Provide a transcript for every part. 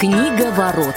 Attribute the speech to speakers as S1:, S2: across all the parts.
S1: Книга ворот.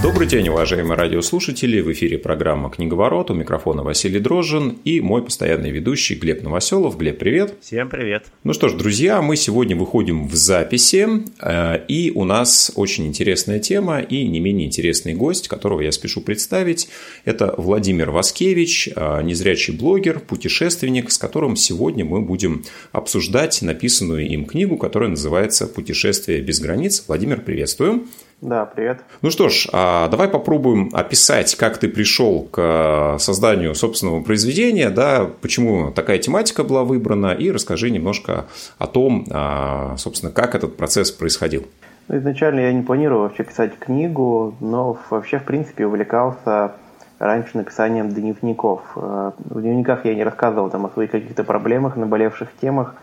S2: Добрый день, уважаемые радиослушатели! В эфире программа «Книговорот». У микрофона Василий Дрожжин и мой постоянный ведущий Глеб Новоселов. Глеб, привет!
S3: Всем привет!
S2: Ну что ж, друзья, мы сегодня выходим в записи, э, и у нас очень интересная тема и не менее интересный гость, которого я спешу представить. Это Владимир Васкевич, э, незрячий блогер, путешественник, с которым сегодня мы будем обсуждать написанную им книгу, которая называется «Путешествие без границ». Владимир, приветствую!
S4: Да, привет.
S2: Ну что ж, а давай попробуем описать, как ты пришел к созданию собственного произведения, да, почему такая тематика была выбрана, и расскажи немножко о том, а, собственно, как этот процесс происходил.
S4: Ну, изначально я не планировал вообще писать книгу, но вообще, в принципе, увлекался раньше написанием дневников. Э, в дневниках я не рассказывал там о своих каких-то проблемах, наболевших темах,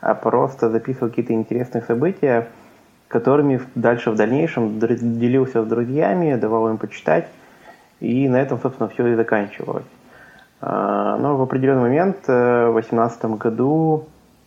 S4: а просто записывал какие-то интересные события, которыми дальше в дальнейшем делился с друзьями, давал им почитать, и на этом, собственно, все и заканчивалось. А, но в определенный момент, э, в 2018 году,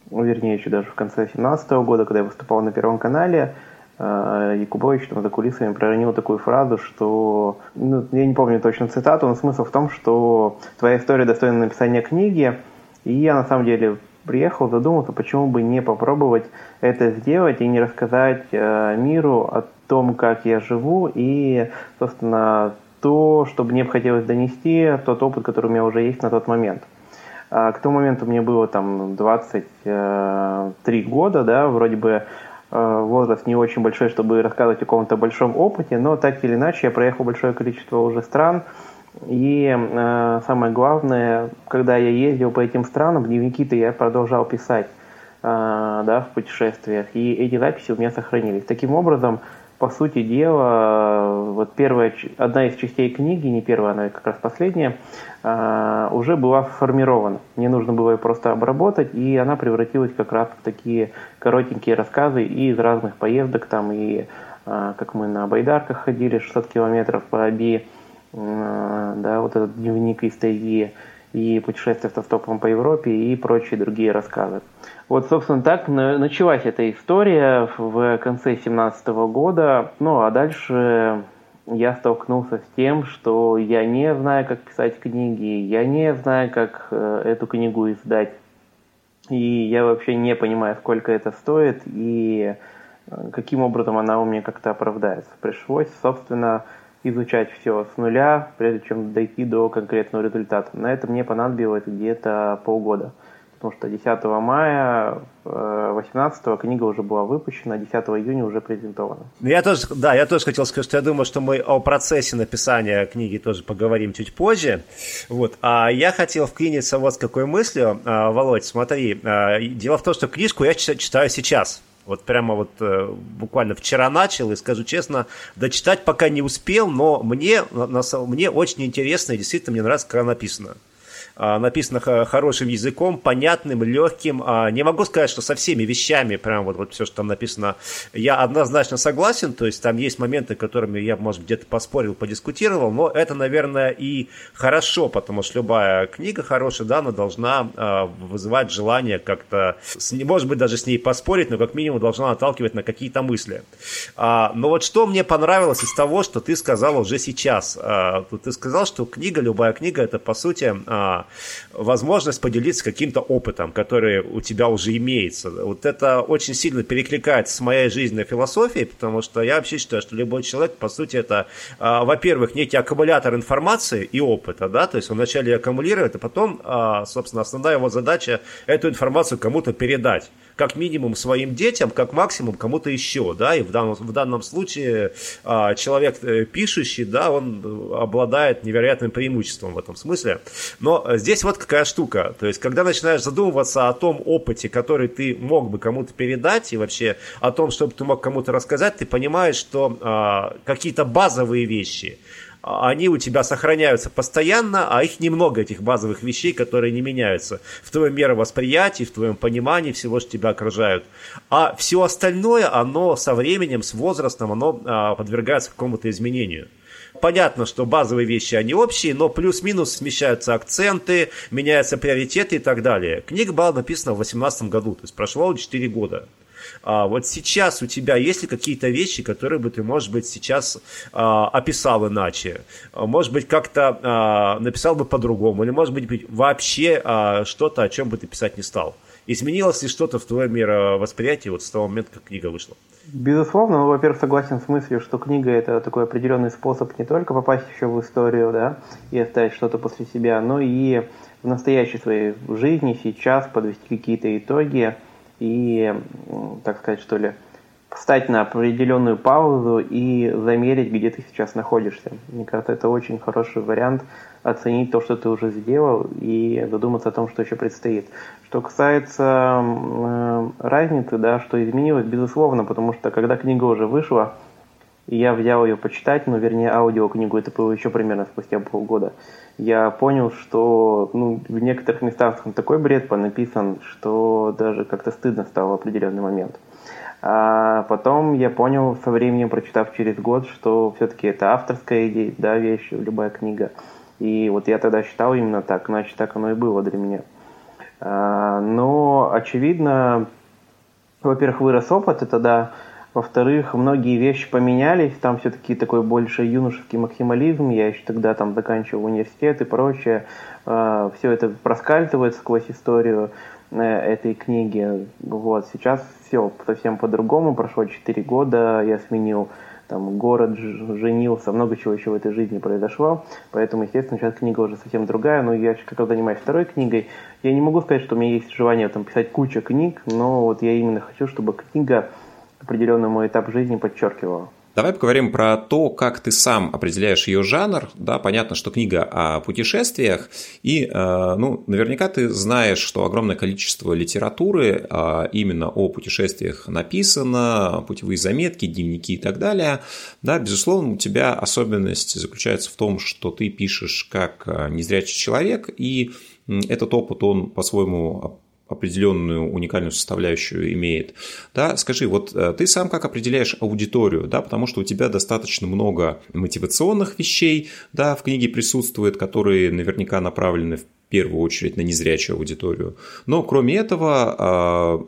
S4: вернее, еще даже в конце 2017 года, когда я выступал на Первом канале, э, Якубович там за кулисами проронил такую фразу, что, ну, я не помню точно цитату, но смысл в том, что твоя история достойна написания книги, и я на самом деле приехал, задумался, почему бы не попробовать это сделать и не рассказать э, миру о том, как я живу и, собственно, то, что мне хотелось донести, тот опыт, который у меня уже есть на тот момент. А к тому моменту мне было там 23 э, года, да, вроде бы э, возраст не очень большой, чтобы рассказывать о каком-то большом опыте, но так или иначе я проехал большое количество уже стран, и э, самое главное, когда я ездил по этим странам, дневники-то я продолжал писать э, да, в путешествиях, и эти записи у меня сохранились. Таким образом, по сути дела, вот первая, одна из частей книги, не первая, она как раз последняя, э, уже была сформирована. Мне нужно было ее просто обработать, и она превратилась как раз в такие коротенькие рассказы из разных поездок, там и э, как мы на байдарках ходили 600 километров по Аби, Э, да, вот этот дневник из тайги и путешествие автостопом по Европе и прочие другие рассказы. Вот, собственно, так началась эта история в конце 17 года. Ну, а дальше я столкнулся с тем, что я не знаю, как писать книги, я не знаю, как э, эту книгу издать. И я вообще не понимаю, сколько это стоит и э, каким образом она у меня как-то оправдается. Пришлось, собственно, изучать все с нуля, прежде чем дойти до конкретного результата. На это мне понадобилось где-то полгода. Потому что 10 мая 18 э, книга уже была выпущена, 10 июня уже презентована.
S3: Ну, я тоже, да, я тоже хотел сказать, что я думаю, что мы о процессе написания книги тоже поговорим чуть позже. Вот. А я хотел вклиниться вот с какой мыслью. А, Володь, смотри, а, дело в том, что книжку я читаю сейчас. Вот прямо вот э, буквально вчера начал, и скажу честно, дочитать пока не успел, но мне, на, мне очень интересно, и действительно мне нравится, как она написана. А, написано хорошим языком, понятным, легким. А, не могу сказать, что со всеми вещами, прям вот, вот все, что там написано, я однозначно согласен. То есть там есть моменты, которыми я, может, где-то поспорил, подискутировал, но это, наверное, и хорошо, потому что любая книга хорошая, да, она должна а, вызывать желание как-то, может быть, даже с ней поспорить, но как минимум должна наталкивать на какие-то мысли. Но вот что мне понравилось из того, что ты сказал уже сейчас. Ты сказал, что книга, любая книга, это, по сути, возможность поделиться каким-то опытом, который у тебя уже имеется. Вот это очень сильно перекликается с моей жизненной философией, потому что я вообще считаю, что любой человек, по сути, это, а, во-первых, некий аккумулятор информации и опыта, да, то есть он вначале аккумулирует, а потом, а, собственно, основная его задача эту информацию кому-то передать как минимум своим детям, как максимум кому-то еще, да, и в данном, в данном случае а, человек э, пишущий, да, он обладает невероятным преимуществом в этом смысле. Но здесь вот какая штука, то есть когда начинаешь задумываться о том опыте, который ты мог бы кому-то передать и вообще о том, чтобы ты мог кому-то рассказать, ты понимаешь, что а, какие-то базовые вещи, они у тебя сохраняются постоянно, а их немного, этих базовых вещей, которые не меняются в твоем мировосприятии, в твоем понимании всего, что тебя окружают. А все остальное, оно со временем, с возрастом, оно а, подвергается какому-то изменению понятно, что базовые вещи, они общие, но плюс-минус смещаются акценты, меняются приоритеты и так далее. Книга была написана в 2018 году, то есть прошло 4 года. А вот сейчас у тебя есть ли какие-то вещи, которые бы ты, может быть, сейчас а, описал иначе? Может быть, как-то а, написал бы по-другому? Или, может быть, вообще а, что-то, о чем бы ты писать не стал? Изменилось ли что-то в твоем мировосприятии вот с того момента, как книга вышла?
S4: Безусловно, ну, во-первых, согласен с мыслью, что книга это такой определенный способ не только попасть еще в историю, да, и оставить что-то после себя, но и в настоящей своей жизни, сейчас подвести какие-то итоги и, так сказать, что ли, встать на определенную паузу и замерить, где ты сейчас находишься. Мне кажется, это очень хороший вариант оценить то, что ты уже сделал, и задуматься о том, что еще предстоит. Что касается э, разницы, да, что изменилось, безусловно, потому что когда книга уже вышла, я взял ее почитать, ну, вернее, аудиокнигу, это было еще примерно спустя полгода, я понял, что ну, в некоторых местах там такой бред понаписан, что даже как-то стыдно стало в определенный момент. А потом я понял со временем, прочитав через год, что все-таки это авторская идея, да, вещь, любая книга. И вот я тогда считал именно так, значит, так оно и было для меня. А, но, очевидно, во-первых, вырос опыт, и тогда, во-вторых, многие вещи поменялись, там все-таки такой больше юношеский максимализм, я еще тогда там заканчивал университет и прочее, а, все это проскальзывает сквозь историю э, этой книги. Вот, сейчас все совсем по-другому, прошло 4 года, я сменил там город женился, много чего еще в этой жизни произошло, поэтому, естественно, сейчас книга уже совсем другая, но я когда занимаюсь второй книгой, я не могу сказать, что у меня есть желание там писать кучу книг, но вот я именно хочу, чтобы книга определенный мой этап жизни подчеркивала.
S2: Давай поговорим про то, как ты сам определяешь ее жанр. Да, понятно, что книга о путешествиях, и э, ну, наверняка ты знаешь, что огромное количество литературы э, именно о путешествиях написано, путевые заметки, дневники и так далее. Да, безусловно, у тебя особенность заключается в том, что ты пишешь как э, незрячий человек, и этот опыт, он по-своему определенную уникальную составляющую имеет. Да, скажи, вот э, ты сам как определяешь аудиторию, да, потому что у тебя достаточно много мотивационных вещей, да, в книге присутствует, которые наверняка направлены в первую очередь на незрячую аудиторию. Но кроме этого, а,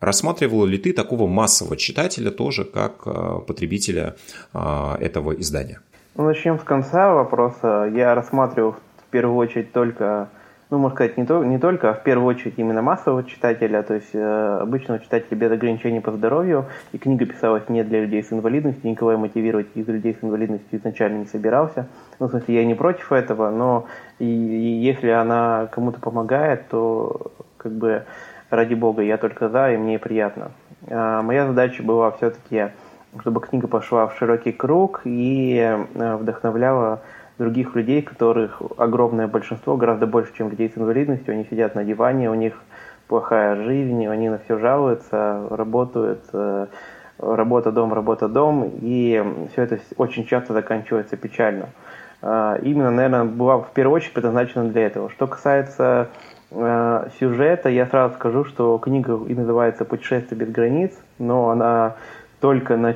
S2: рассматривал ли ты такого массового читателя тоже как а, потребителя а, этого издания?
S4: Начнем с конца вопроса. Я рассматривал в первую очередь только ну, можно сказать, не, то, не только, а в первую очередь именно массового читателя, то есть э, обычного читателя без ограничений по здоровью, и книга писалась не для людей с инвалидностью, никого я мотивировать из людей с инвалидностью изначально не собирался. Ну, в смысле, я не против этого, но и, и если она кому-то помогает, то как бы ради бога, я только за, и мне приятно. А моя задача была все-таки, чтобы книга пошла в широкий круг и э, вдохновляла других людей, которых огромное большинство, гораздо больше, чем людей с инвалидностью, они сидят на диване, у них плохая жизнь, они на все жалуются, работают, э, работа, дом, работа, дом, и все это очень часто заканчивается печально. А, именно, наверное, была в первую очередь предназначена для этого. Что касается э, сюжета, я сразу скажу, что книга и называется «Путешествие без границ», но она только на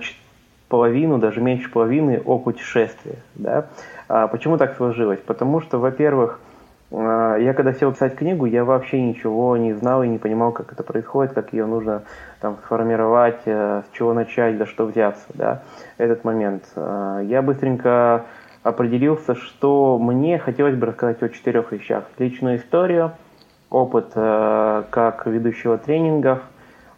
S4: половину, даже меньше половины о путешествии. Да? А почему так сложилось? Потому что, во-первых, а, я когда сел писать книгу, я вообще ничего не знал и не понимал, как это происходит, как ее нужно там сформировать, э, с чего начать, за что взяться, да, этот момент. А, я быстренько определился, что мне хотелось бы рассказать о четырех вещах. Личную историю, опыт э, как ведущего тренингов –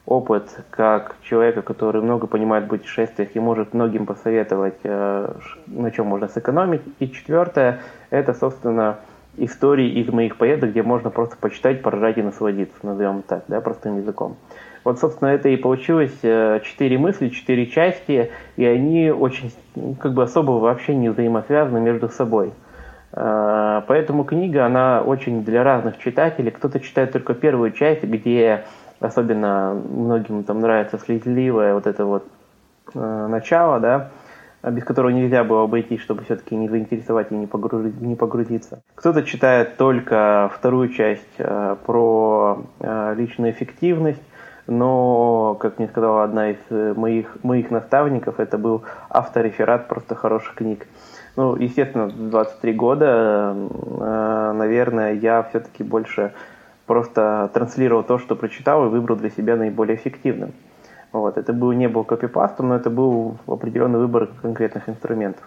S4: опыт как человека, который много понимает в путешествиях и может многим посоветовать, э, на чем можно сэкономить. И четвертое, это, собственно, истории из моих поездок, где можно просто почитать, поражать и насладиться, назовем так, да, простым языком. Вот, собственно, это и получилось э, четыре мысли, четыре части, и они очень, как бы особо вообще не взаимосвязаны между собой. Э, поэтому книга, она очень для разных читателей. Кто-то читает только первую часть, где особенно многим там нравится слезливое вот это вот э, начало, да, без которого нельзя было обойти, чтобы все-таки не заинтересовать и не, погрузить, не погрузиться. Кто-то читает только вторую часть э, про э, личную эффективность, но, как мне сказала одна из э, моих, моих наставников, это был автореферат просто хороших книг. Ну, естественно, 23 года, э, наверное, я все-таки больше просто транслировал то, что прочитал, и выбрал для себя наиболее эффективным. Вот, это был, не был копипастом, но это был определенный выбор конкретных инструментов.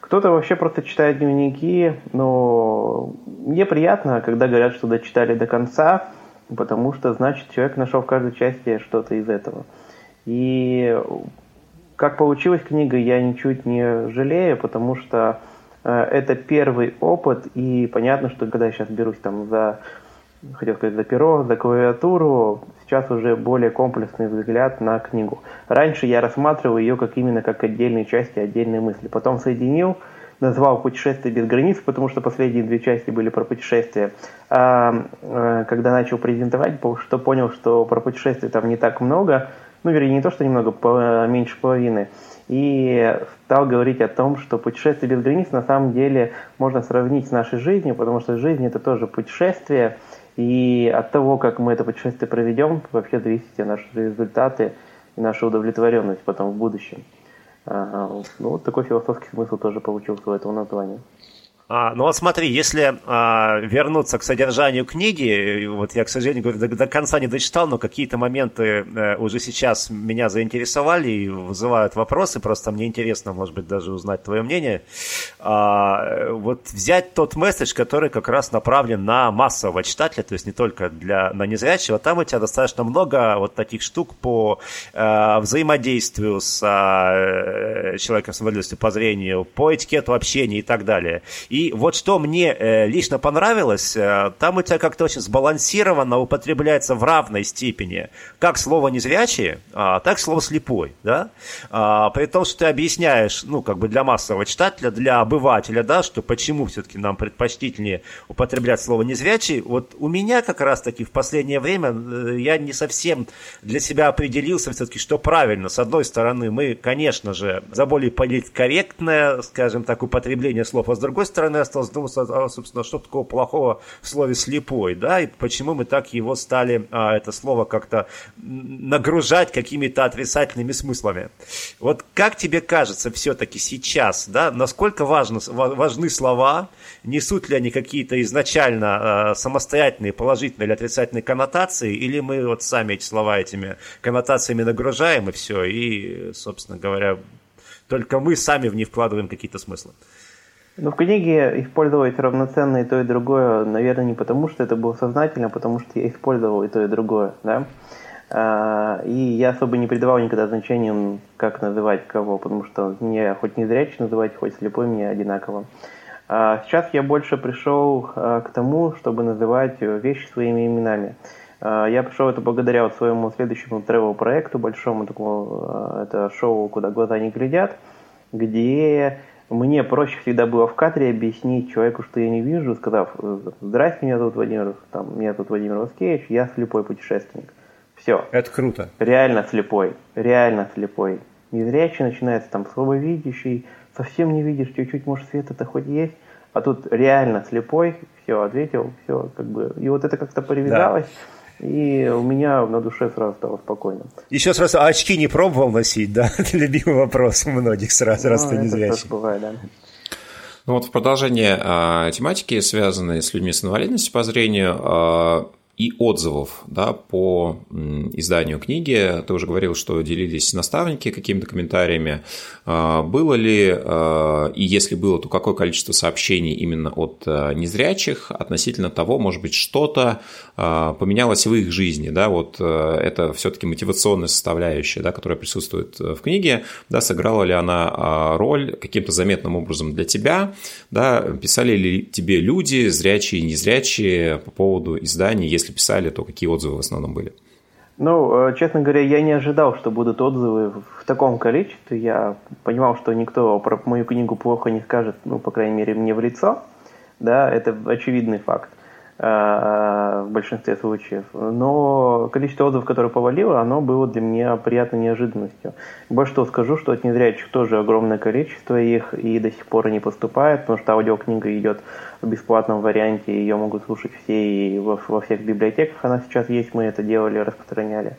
S4: Кто-то вообще просто читает дневники, но мне приятно, когда говорят, что дочитали до конца, потому что, значит, человек нашел в каждой части что-то из этого. И как получилась книга, я ничуть не жалею, потому что э, это первый опыт, и понятно, что когда я сейчас берусь там за, хотел сказать, за перо, за клавиатуру, сейчас уже более комплексный взгляд на книгу. Раньше я рассматривал ее как именно как отдельные части, отдельные мысли. Потом соединил, назвал «Путешествие без границ», потому что последние две части были про путешествия. А, э, когда начал презентовать, что понял, что про путешествия там не так много, ну, вернее, не то, что немного, меньше половины, и стал говорить о том, что путешествие без границ на самом деле можно сравнить с нашей жизнью, потому что жизнь это тоже путешествие, и от того, как мы это путешествие проведем, вообще зависят наши результаты и наша удовлетворенность потом в будущем. Ну, вот такой философский смысл тоже получился у этого названия.
S3: А, ну вот смотри, если а, вернуться к содержанию книги, вот я, к сожалению, говорю, до, до конца не дочитал, но какие-то моменты а, уже сейчас меня заинтересовали и вызывают вопросы, просто мне интересно, может быть, даже узнать твое мнение. А, вот взять тот месседж, который как раз направлен на массового читателя, то есть не только для, на незрячего, там у тебя достаточно много вот таких штук по а, взаимодействию с а, человеком с инвалидностью по зрению, по этикету общения и так далее. И и вот что мне э, лично понравилось, э, там у тебя как-то очень сбалансированно употребляется в равной степени как слово незрячие, а, так слово слепой, да, а, при том, что ты объясняешь, ну, как бы для массового читателя, для обывателя, да, что почему все-таки нам предпочтительнее употреблять слово незрячий, вот у меня как раз-таки в последнее время э, я не совсем для себя определился все-таки, что правильно. С одной стороны, мы, конечно же, за более политкорректное, скажем так, употребление слов, а с другой стороны, стороны, осталось думать, а, собственно, что такого плохого в слове «слепой», да, и почему мы так его стали, а, это слово, как-то нагружать какими-то отрицательными смыслами. Вот как тебе кажется все-таки сейчас, да, насколько важно, важны слова, несут ли они какие-то изначально а, самостоятельные положительные или отрицательные коннотации, или мы вот сами эти слова этими коннотациями нагружаем и все, и, собственно говоря, только мы сами в них вкладываем какие-то смыслы.
S4: Ну, в книге использовать равноценно и то, и другое, наверное, не потому, что это было сознательно, а потому что я использовал и то, и другое, да. А, и я особо не придавал никогда значением, как называть кого, потому что мне хоть не зрячий называть, хоть слепой мне одинаково. А сейчас я больше пришел а, к тому, чтобы называть вещи своими именами. Я пришел это благодаря вот своему следующему travel проекту большому такому, это шоу «Куда глаза не глядят», где мне проще всегда было в кадре объяснить человеку, что я не вижу, сказав, здрасте, меня зовут Владимир, там, меня зовут Владимир Васкевич, я слепой путешественник. Все.
S3: Это круто.
S4: Реально слепой, реально слепой. Незрячий начинается там слабовидящий, совсем не видишь, чуть-чуть, может, света-то хоть есть, а тут реально слепой, все, ответил, все, как бы, и вот это как-то привязалось. Да и у меня на душе сразу стало спокойно.
S3: Еще сразу, а очки не пробовал носить, да? Это любимый вопрос у многих сразу, ну, раз ты не зрячий.
S4: бывает, да.
S2: Ну вот в продолжение э, тематики, связанной с людьми с инвалидностью по зрению, э, и отзывов да, по изданию книги. Ты уже говорил, что делились наставники какими-то комментариями. А, было ли, а, и если было, то какое количество сообщений именно от а, незрячих относительно того, может быть, что-то поменялось в их жизни. Да? Вот это все-таки мотивационная составляющая, да, которая присутствует в книге. Да, сыграла ли она роль каким-то заметным образом для тебя? Да? Писали ли тебе люди, зрячие и незрячие, по поводу издания, если писали, то какие отзывы в основном были?
S4: Ну, э, честно говоря, я не ожидал, что будут отзывы в таком количестве. Я понимал, что никто про мою книгу плохо не скажет, ну, по крайней мере, мне в лицо. Да, это очевидный факт. Э, в большинстве случаев. Но количество отзывов, которое повалило, оно было для меня приятной неожиданностью. Больше того скажу, что от незрячих тоже огромное количество их и до сих пор не поступает, потому что аудиокнига идет в бесплатном варианте, ее могут слушать все и во, во всех библиотеках она сейчас есть, мы это делали, распространяли.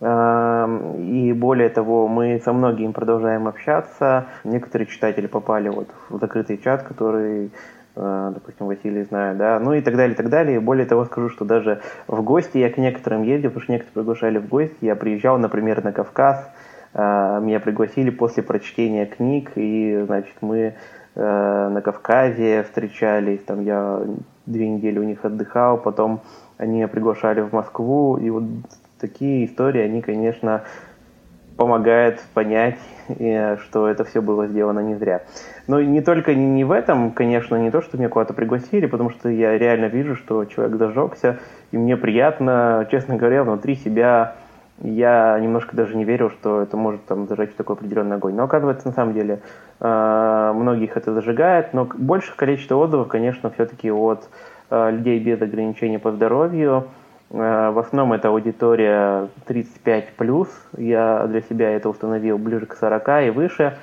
S4: Эм, и более того, мы со многими продолжаем общаться. Некоторые читатели попали вот в закрытый чат, который допустим, Василий знает, да, ну и так далее, и так далее. Более того, скажу, что даже в гости я к некоторым ездил, потому что некоторые приглашали в гости. Я приезжал, например, на Кавказ, э, меня пригласили после прочтения книг, и, значит, мы на Кавказе встречались, там я две недели у них отдыхал, потом они меня приглашали в Москву, и вот такие истории, они, конечно, помогают понять, что это все было сделано не зря. Но не только не в этом, конечно, не то, что меня куда-то пригласили, потому что я реально вижу, что человек зажегся, и мне приятно, честно говоря, внутри себя я немножко даже не верил, что это может там зажечь такой определенный огонь. Но оказывается, на самом деле, э, многих это зажигает, но большее количество отзывов, конечно, все-таки от э, людей без ограничений по здоровью, Э, в основном это аудитория 35+, я для себя это установил ближе к 40 и выше.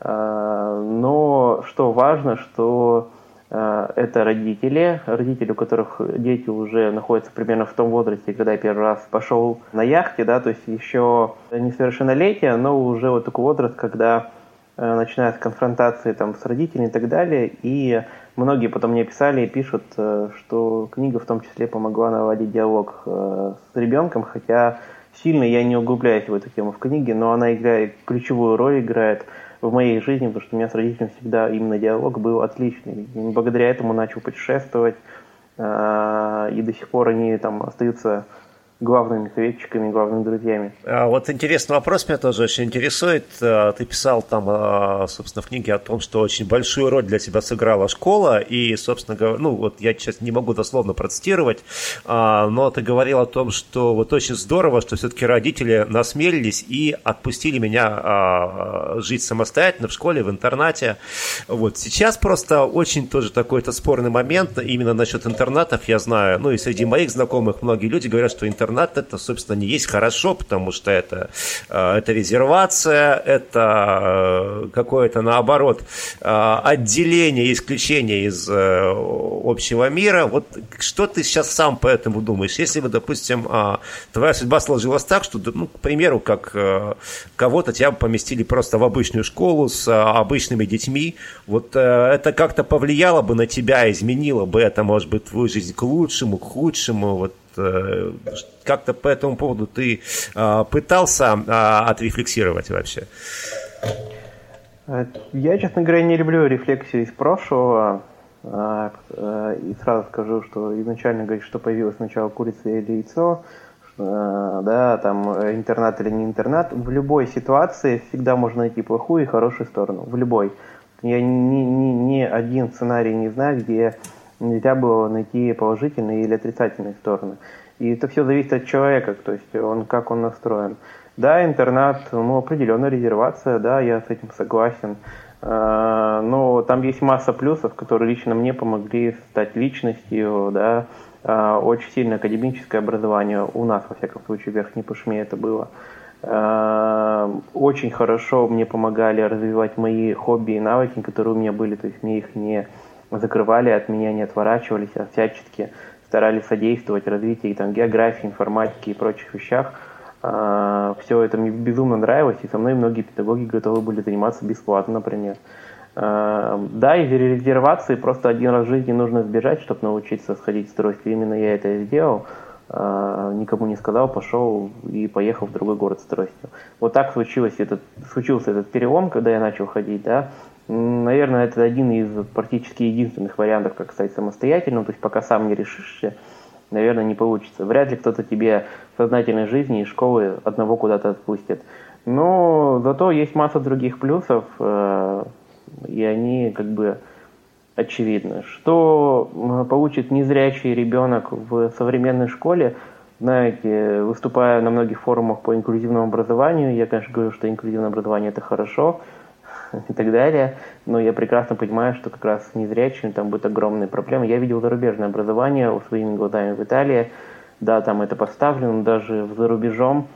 S4: Э, но что важно, что э, это родители, родители, у которых дети уже находятся примерно в том возрасте, когда я первый раз пошел на яхте, да, то есть еще несовершеннолетие, но уже вот такой возраст, когда начинается конфронтации там с родителями и так далее, и Многие потом мне писали и пишут, э, что книга в том числе помогла наводить диалог э, с ребенком, хотя сильно я не углубляюсь в эту тему в книге, но она играет ключевую роль играет в моей жизни, потому что у меня с родителями всегда именно диалог был отличный. И благодаря этому начал путешествовать, э, и до сих пор они там остаются главными советчиками, главными друзьями.
S3: А вот интересный вопрос меня тоже очень интересует. А, ты писал там, а, собственно, в книге о том, что очень большую роль для тебя сыграла школа, и, собственно говоря, ну вот я сейчас не могу дословно процитировать, а, но ты говорил о том, что вот очень здорово, что все-таки родители насмелились и отпустили меня жить самостоятельно в школе, в интернате. Вот сейчас просто очень тоже такой-то спорный момент именно насчет интернатов, я знаю, ну и среди моих знакомых многие люди говорят, что интернат интернат это, собственно, не есть хорошо, потому что это, э, это резервация, это э, какое-то, наоборот, э, отделение, исключение из общего мира. Вот что ты сейчас сам по этому думаешь? Если бы, допустим, твоя судьба сложилась так, что, ну, к примеру, как кого-то тебя поместили просто в обычную школу с обычными детьми, вот это как-то повлияло бы на тебя, изменило бы это, может быть, твою жизнь к лучшему, к худшему, вот как-то по этому поводу ты а, пытался а, отрефлексировать вообще?
S4: Я, честно говоря, не люблю рефлексию из прошлого. И сразу скажу, что изначально говорить, что появилось сначала курица или яйцо, да, там интернат или не интернат, в любой ситуации всегда можно найти плохую и хорошую сторону. В любой. Я ни, ни, ни один сценарий не знаю, где нельзя было найти положительные или отрицательные стороны. И это все зависит от человека, то есть он как он настроен. Да, интернат, ну, определенная резервация, да, я с этим согласен. А, но там есть масса плюсов, которые лично мне помогли стать личностью, да, а, очень сильное академическое образование у нас, во всяком случае, в Верхней Пышме это было. А, очень хорошо мне помогали развивать мои хобби и навыки, которые у меня были, то есть мне их не закрывали от меня, не отворачивались, а всячески старались содействовать развитию там, географии, информатики и прочих вещах. А, Все это мне безумно нравилось, и со мной многие педагоги готовы были заниматься бесплатно, например. А, да, из резервации просто один раз в жизни нужно сбежать, чтобы научиться сходить с тростью. Именно я это и сделал. А, никому не сказал, пошел и поехал в другой город с тростью. Вот так случилось этот, случился этот перелом, когда я начал ходить, да. Наверное, это один из практически единственных вариантов, как стать самостоятельным. То есть пока сам не решишься, наверное, не получится. Вряд ли кто-то тебе в сознательной жизни из школы одного куда-то отпустит. Но зато есть масса других плюсов, э, и они как бы очевидны. Что получит незрячий ребенок в современной школе, знаете, выступая на многих форумах по инклюзивному образованию, я, конечно, говорю, что инклюзивное образование это хорошо, и так далее. Но я прекрасно понимаю, что как раз с незрячими там будут огромные проблемы. Я видел зарубежное образование своими глазами в Италии. Да, там это поставлено, но даже за рубежом,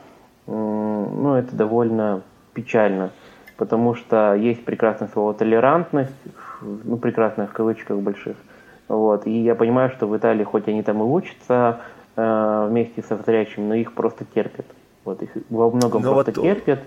S4: ну, это довольно печально. Потому что есть прекрасное слово толерантность, ну, прекрасное в кавычках больших. Вот. И я понимаю, что в Италии, хоть они там и учатся э, вместе со зрячими, но их просто терпят. Вот их во многом но просто вот... терпят.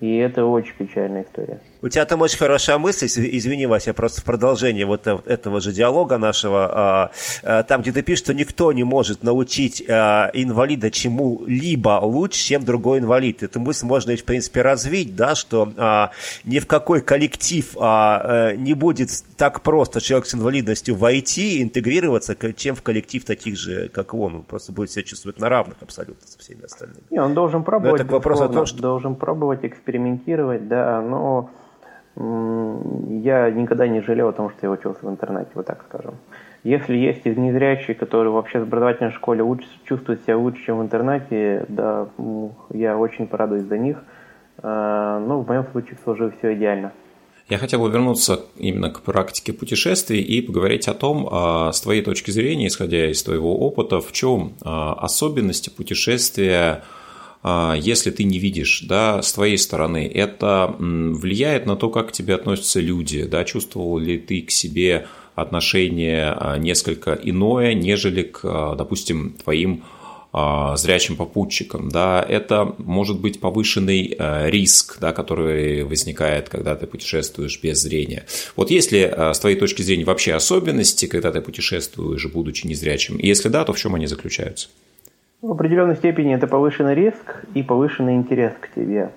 S4: И это очень печальная история.
S3: У тебя там очень хорошая мысль, извини, Вася, просто в продолжение вот этого же диалога нашего, а, а, там, где ты пишешь, что никто не может научить а, инвалида чему-либо лучше, чем другой инвалид. Эту мысль можно, в принципе, развить, да, что ни в какой коллектив э, не будет так просто человек с инвалидностью войти, интегрироваться, чем в коллектив таких же, как он. Он просто будет себя чувствовать на равных абсолютно со всеми остальными.
S4: Не, он должен пробовать. Но это вопрос о том, что... Должен пробовать, экспериментировать, да, но я никогда не жалел о том, что я учился в интернете, вот так скажем. Если есть незрячие, которые вообще в образовательной школе учат, чувствуют себя лучше, чем в интернете, да, я очень порадуюсь за них. А, но в моем случае сложилось все идеально.
S2: Я хотел бы вернуться именно к практике путешествий и поговорить о том, а, с твоей точки зрения, исходя из твоего опыта, в чем а, особенности путешествия если ты не видишь, да, с твоей стороны, это влияет на то, как к тебе относятся люди, да, чувствовал ли ты к себе отношение несколько иное, нежели к, допустим, твоим а, зрячим попутчикам, да, это может быть повышенный э, риск, да, который возникает, когда ты путешествуешь без зрения. Вот есть ли э, с твоей точки зрения вообще особенности, когда ты путешествуешь, будучи незрячим? И если да, то в чем они заключаются?
S4: В определенной степени это повышенный риск и повышенный интерес к тебе.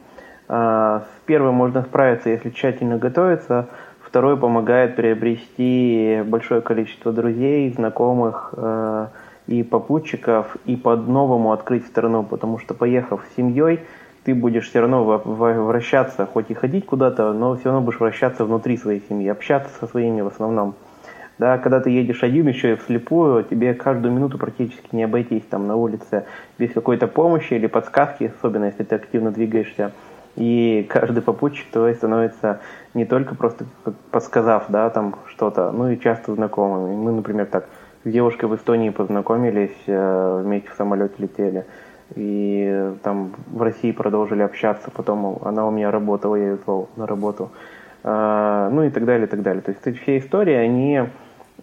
S4: А, с первым можно справиться, если тщательно готовиться. Второй помогает приобрести большое количество друзей, знакомых, э, и попутчиков, и по-новому открыть страну, потому что поехав с семьей, ты будешь все равно вращаться, хоть и ходить куда-то, но все равно будешь вращаться внутри своей семьи, общаться со своими в основном. Да, когда ты едешь один еще и вслепую, тебе каждую минуту практически не обойтись там на улице без какой-то помощи или подсказки, особенно если ты активно двигаешься. И каждый попутчик твой становится не только просто подсказав, да, там что-то, ну и часто знакомыми. Мы, например, так с девушкой в Эстонии познакомились, э, вместе в самолете летели. И там в России продолжили общаться, потом она у меня работала, я ее звал на работу. А, ну и так далее, и так далее. То есть все истории, они э,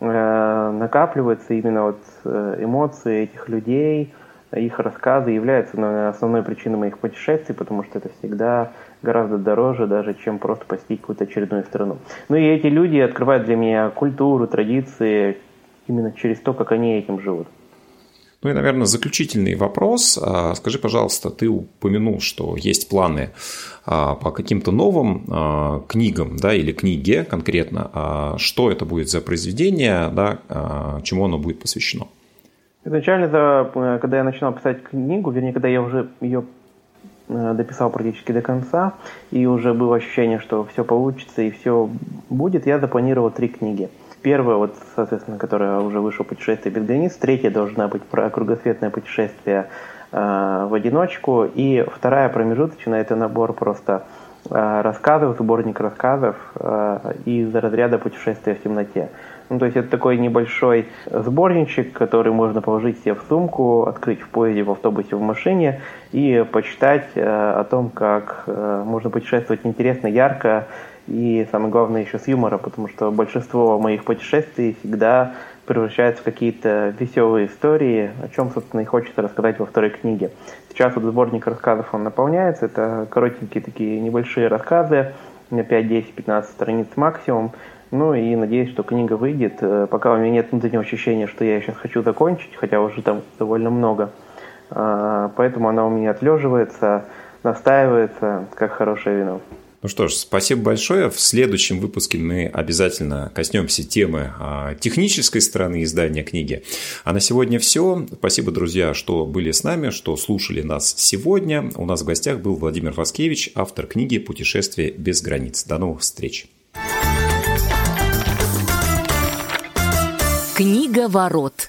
S4: накапливаются, именно вот э, эмоции этих людей, их рассказы являются основной причиной моих путешествий, потому что это всегда гораздо дороже даже, чем просто посетить какую-то очередную страну. Ну и эти люди открывают для меня культуру, традиции, именно через то, как они этим живут.
S2: Ну и, наверное, заключительный вопрос. А, скажи, пожалуйста, ты упомянул, что есть планы а, по каким-то новым а, книгам, да, или книге конкретно. Что это будет за произведение, да, чему оно будет посвящено?
S4: Изначально, когда я начинал писать книгу, вернее, когда я уже ее э, дописал практически до конца, и уже было ощущение, что все получится и все будет, я запланировал три книги – Первая, вот, соответственно, которая уже вышла «Путешествие без границ». Третья должна быть про кругосветное путешествие э, в одиночку. И вторая промежуточная – это набор просто э, рассказов, сборник рассказов э, из разряда «Путешествия в темноте». Ну, то есть это такой небольшой сборничек, который можно положить себе в сумку, открыть в поезде, в автобусе, в машине и почитать э, о том, как э, можно путешествовать интересно, ярко, и самое главное еще с юмора, потому что большинство моих путешествий всегда превращается в какие-то веселые истории, о чем, собственно, и хочется рассказать во второй книге. Сейчас вот сборник рассказов он наполняется, это коротенькие такие небольшие рассказы, на 5, 10, 15 страниц максимум. Ну и надеюсь, что книга выйдет. Э, пока у меня нет внутреннего ощущения, что я сейчас хочу закончить, хотя уже там довольно много. А, поэтому она у меня отлеживается, настаивается, как хорошее вино.
S2: Ну что ж, спасибо большое. В следующем выпуске мы обязательно коснемся темы а, технической стороны издания книги. А на сегодня все. Спасибо, друзья, что были с нами, что слушали нас сегодня. У нас в гостях был Владимир Васкевич, автор книги «Путешествие без границ». До новых встреч.
S1: Книга ворот.